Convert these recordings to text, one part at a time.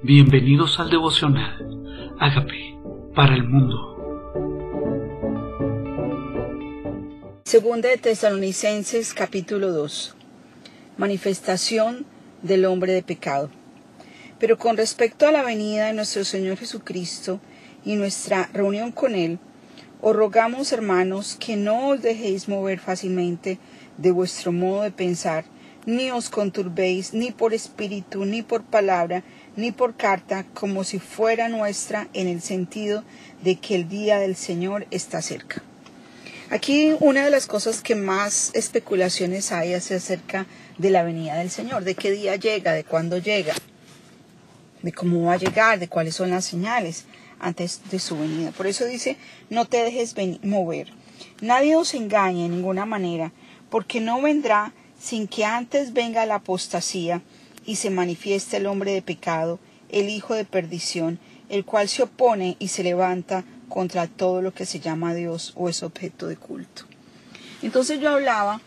Bienvenidos al devocional. Hágame para el mundo. Segunda de Tesalonicenses capítulo 2. Manifestación del hombre de pecado. Pero con respecto a la venida de nuestro Señor Jesucristo y nuestra reunión con Él, os rogamos, hermanos, que no os dejéis mover fácilmente de vuestro modo de pensar, ni os conturbéis ni por espíritu, ni por palabra, ni por carta, como si fuera nuestra, en el sentido de que el día del Señor está cerca. Aquí una de las cosas que más especulaciones hay es acerca de la venida del Señor, de qué día llega, de cuándo llega, de cómo va a llegar, de cuáles son las señales antes de su venida. Por eso dice, no te dejes mover. Nadie os engañe en ninguna manera, porque no vendrá sin que antes venga la apostasía y se manifieste el hombre de pecado, el hijo de perdición, el cual se opone y se levanta contra todo lo que se llama Dios o es objeto de culto. Entonces yo hablaba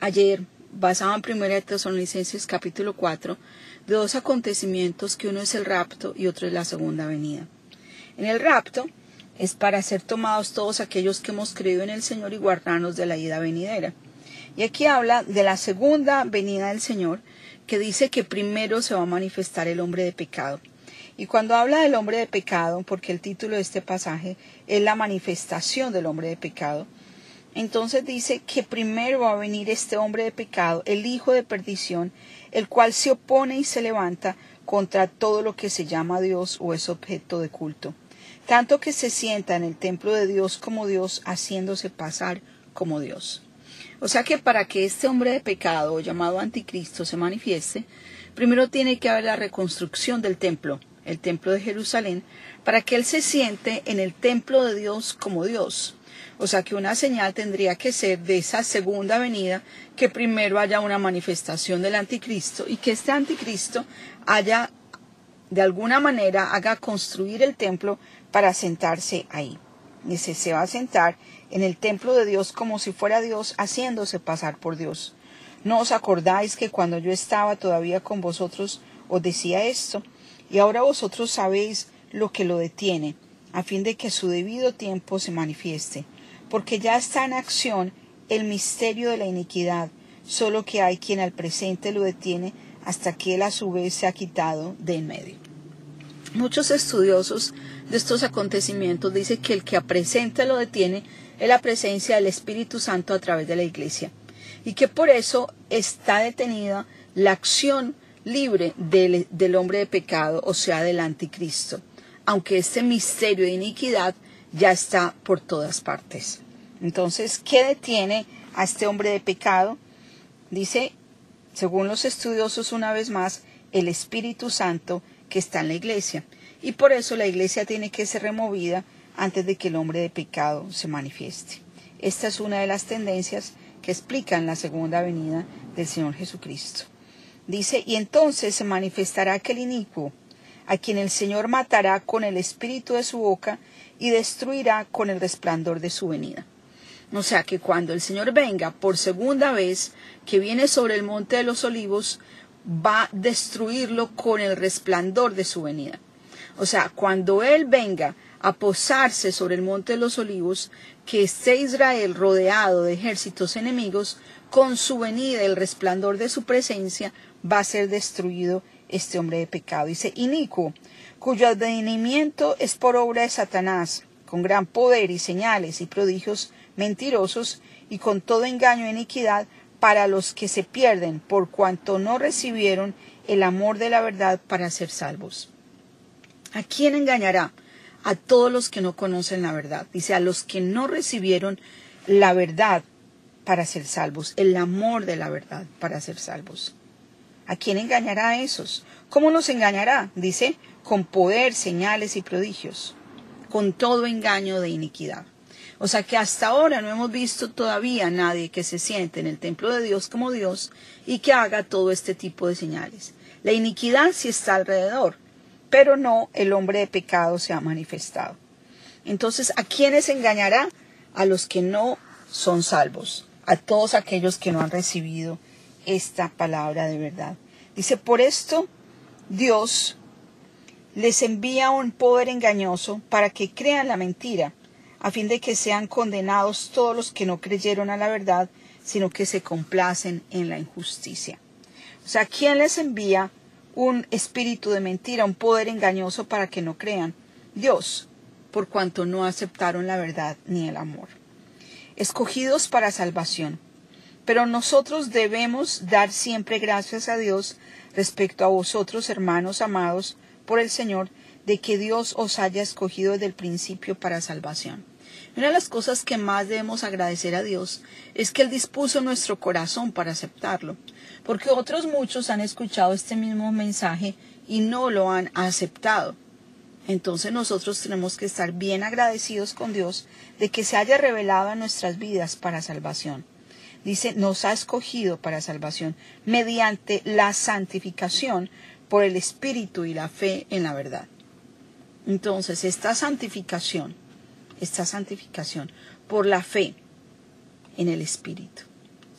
ayer, basado en 1 Tesalonicenses capítulo 4, de dos acontecimientos que uno es el rapto y otro es la segunda venida. En el rapto es para ser tomados todos aquellos que hemos creído en el Señor y guardarnos de la ida venidera. Y aquí habla de la segunda venida del Señor, que dice que primero se va a manifestar el hombre de pecado. Y cuando habla del hombre de pecado, porque el título de este pasaje es la manifestación del hombre de pecado, entonces dice que primero va a venir este hombre de pecado, el hijo de perdición, el cual se opone y se levanta contra todo lo que se llama Dios o es objeto de culto, tanto que se sienta en el templo de Dios como Dios, haciéndose pasar como Dios. O sea que para que este hombre de pecado llamado anticristo se manifieste, primero tiene que haber la reconstrucción del templo, el templo de Jerusalén, para que él se siente en el templo de Dios como Dios. O sea que una señal tendría que ser de esa segunda venida que primero haya una manifestación del anticristo y que este anticristo haya de alguna manera haga construir el templo para sentarse ahí. Y se, se va a sentar en el templo de Dios como si fuera Dios haciéndose pasar por Dios. ¿No os acordáis que cuando yo estaba todavía con vosotros os decía esto? Y ahora vosotros sabéis lo que lo detiene, a fin de que su debido tiempo se manifieste, porque ya está en acción el misterio de la iniquidad, solo que hay quien al presente lo detiene hasta que él a su vez se ha quitado de en medio. Muchos estudiosos de estos acontecimientos dicen que el que a presente lo detiene es la presencia del Espíritu Santo a través de la Iglesia y que por eso está detenida la acción libre del, del, hombre de pecado, o sea, del anticristo, aunque este misterio de iniquidad ya está por todas partes. Entonces, ¿qué detiene a este hombre de pecado? Dice, según los estudiosos una vez más, el Espíritu Santo que está en la iglesia. Y por eso la iglesia tiene que ser removida antes de que el hombre de pecado se manifieste. Esta es una de las tendencias que explican la segunda venida del Señor Jesucristo. Dice, y entonces se manifestará aquel inicuo, a quien el Señor matará con el espíritu de su boca y destruirá con el resplandor de su venida. O sea que cuando el Señor venga por segunda vez, que viene sobre el monte de los olivos, va a destruirlo con el resplandor de su venida. O sea, cuando Él venga a posarse sobre el monte de los olivos, que esté Israel rodeado de ejércitos enemigos, con su venida, el resplandor de su presencia, va a ser destruido este hombre de pecado. Dice, inicuo, cuyo advenimiento es por obra de Satanás, con gran poder y señales y prodigios mentirosos, y con todo engaño e iniquidad para los que se pierden, por cuanto no recibieron el amor de la verdad para ser salvos. ¿A quién engañará? A todos los que no conocen la verdad. Dice, a los que no recibieron la verdad para ser salvos, el amor de la verdad para ser salvos. ¿A quién engañará a esos? ¿Cómo los engañará? Dice, con poder, señales y prodigios, con todo engaño de iniquidad. O sea que hasta ahora no hemos visto todavía nadie que se siente en el templo de Dios como Dios y que haga todo este tipo de señales. La iniquidad sí está alrededor, pero no el hombre de pecado se ha manifestado. Entonces, ¿a quiénes engañará? A los que no son salvos, a todos aquellos que no han recibido esta palabra de verdad. Dice, por esto Dios les envía un poder engañoso para que crean la mentira, a fin de que sean condenados todos los que no creyeron a la verdad, sino que se complacen en la injusticia. O sea, ¿quién les envía un espíritu de mentira, un poder engañoso para que no crean? Dios, por cuanto no aceptaron la verdad ni el amor. Escogidos para salvación. Pero nosotros debemos dar siempre gracias a Dios respecto a vosotros, hermanos amados, por el Señor de que Dios os haya escogido desde el principio para salvación. Una de las cosas que más debemos agradecer a Dios es que Él dispuso nuestro corazón para aceptarlo, porque otros muchos han escuchado este mismo mensaje y no lo han aceptado. Entonces nosotros tenemos que estar bien agradecidos con Dios de que se haya revelado en nuestras vidas para salvación. Dice, nos ha escogido para salvación mediante la santificación por el Espíritu y la fe en la verdad. Entonces, esta santificación, esta santificación por la fe en el Espíritu.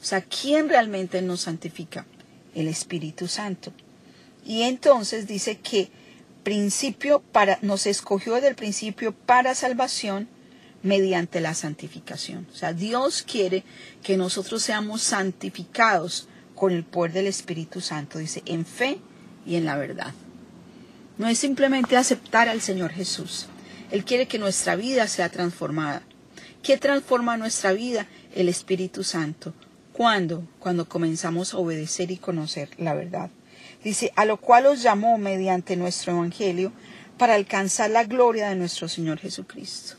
O sea, ¿quién realmente nos santifica? El Espíritu Santo. Y entonces dice que principio para, nos escogió desde el principio para salvación mediante la santificación. O sea, Dios quiere que nosotros seamos santificados con el poder del Espíritu Santo, dice, en fe y en la verdad. No es simplemente aceptar al Señor Jesús. Él quiere que nuestra vida sea transformada. ¿Qué transforma nuestra vida? El Espíritu Santo. ¿Cuándo? Cuando comenzamos a obedecer y conocer la verdad. Dice, a lo cual os llamó mediante nuestro Evangelio para alcanzar la gloria de nuestro Señor Jesucristo.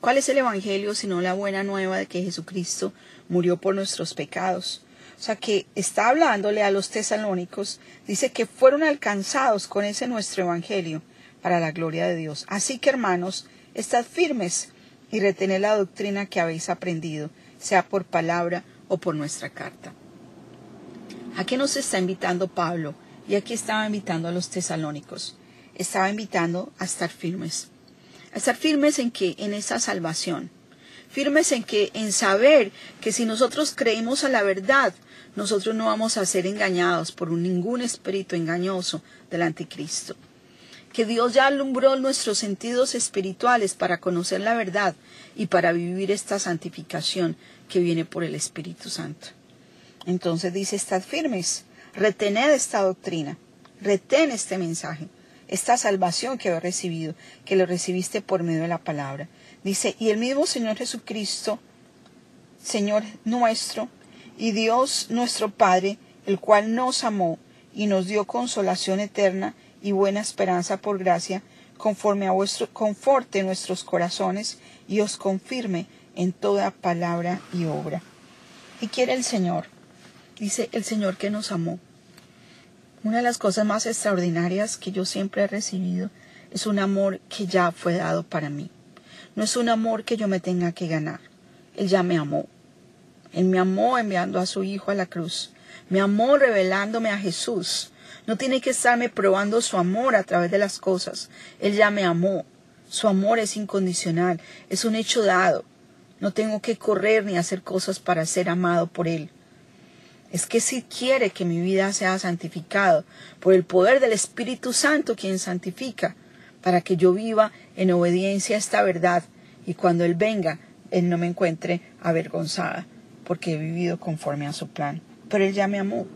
¿Cuál es el Evangelio sino la buena nueva de que Jesucristo murió por nuestros pecados? O sea que está hablándole a los tesalónicos, dice que fueron alcanzados con ese nuestro Evangelio para la gloria de Dios. Así que hermanos, estad firmes y retened la doctrina que habéis aprendido, sea por palabra o por nuestra carta. ¿A qué nos está invitando Pablo? Y aquí estaba invitando a los tesalónicos. Estaba invitando a estar firmes. A estar firmes en que en esa salvación. Firmes en que en saber que si nosotros creemos a la verdad, nosotros no vamos a ser engañados por ningún espíritu engañoso del anticristo. Que Dios ya alumbró nuestros sentidos espirituales para conocer la verdad y para vivir esta santificación que viene por el Espíritu Santo. Entonces dice, estad firmes, retened esta doctrina, retén este mensaje, esta salvación que he recibido, que lo recibiste por medio de la palabra. Dice, y el mismo Señor Jesucristo, Señor nuestro, y Dios nuestro Padre, el cual nos amó y nos dio consolación eterna y buena esperanza por gracia, conforme a vuestro conforte nuestros corazones y os confirme en toda palabra y obra. ¿Y quiere el Señor? Dice el Señor que nos amó. Una de las cosas más extraordinarias que yo siempre he recibido es un amor que ya fue dado para mí. No es un amor que yo me tenga que ganar. Él ya me amó. Él me amó enviando a su Hijo a la cruz. Me amó revelándome a Jesús. No tiene que estarme probando su amor a través de las cosas. Él ya me amó. Su amor es incondicional, es un hecho dado. No tengo que correr ni hacer cosas para ser amado por Él. Es que si quiere que mi vida sea santificado por el poder del Espíritu Santo quien santifica, para que yo viva en obediencia a esta verdad y cuando Él venga, Él no me encuentre avergonzada porque he vivido conforme a su plan. Pero Él ya me amó,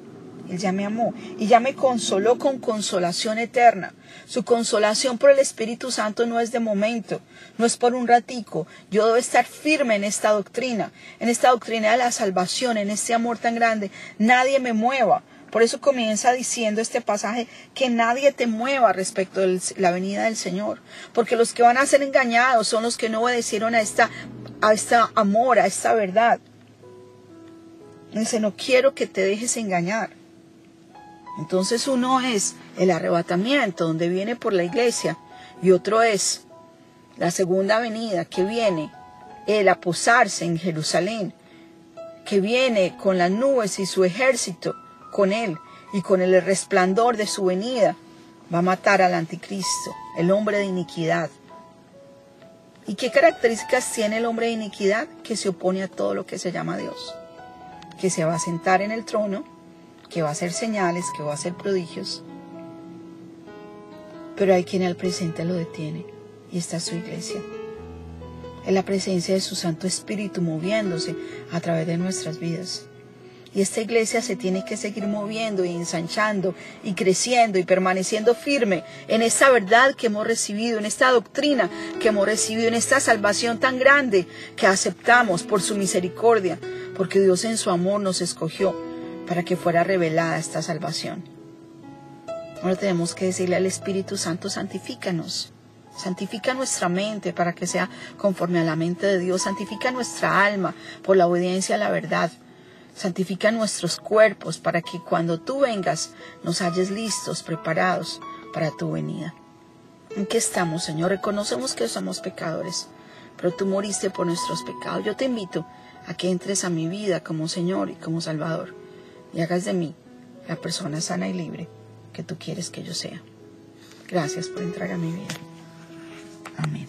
Él ya me amó y ya me consoló con consolación eterna. Su consolación por el Espíritu Santo no es de momento, no es por un ratico. Yo debo estar firme en esta doctrina, en esta doctrina de la salvación, en este amor tan grande. Nadie me mueva. Por eso comienza diciendo este pasaje que nadie te mueva respecto de la venida del Señor, porque los que van a ser engañados son los que no obedecieron a esta a este amor, a esta verdad. Dice, no quiero que te dejes engañar. Entonces uno es el arrebatamiento, donde viene por la iglesia, y otro es la segunda venida, que viene el aposarse en Jerusalén, que viene con las nubes y su ejército con él, y con el resplandor de su venida, va a matar al anticristo, el hombre de iniquidad. ¿Y qué características tiene el hombre de iniquidad? Que se opone a todo lo que se llama Dios que se va a sentar en el trono, que va a hacer señales, que va a hacer prodigios. pero hay quien al presente lo detiene y está su iglesia. Es la presencia de su Santo Espíritu moviéndose a través de nuestras vidas. Y esta iglesia se tiene que seguir moviendo y ensanchando y creciendo y permaneciendo firme en esta verdad que hemos recibido, en esta doctrina que hemos recibido, en esta salvación tan grande que aceptamos por su misericordia, porque Dios en su amor nos escogió para que fuera revelada esta salvación. Ahora tenemos que decirle al Espíritu Santo, santifícanos. Santifica nuestra mente para que sea conforme a la mente de Dios. Santifica nuestra alma por la obediencia a la verdad. Santifica nuestros cuerpos para que cuando tú vengas nos halles listos, preparados para tu venida. ¿En qué estamos, Señor? Reconocemos que somos pecadores, pero tú moriste por nuestros pecados. Yo te invito a que entres a mi vida como Señor y como Salvador y hagas de mí la persona sana y libre que tú quieres que yo sea. Gracias por entrar a mi vida. Amén.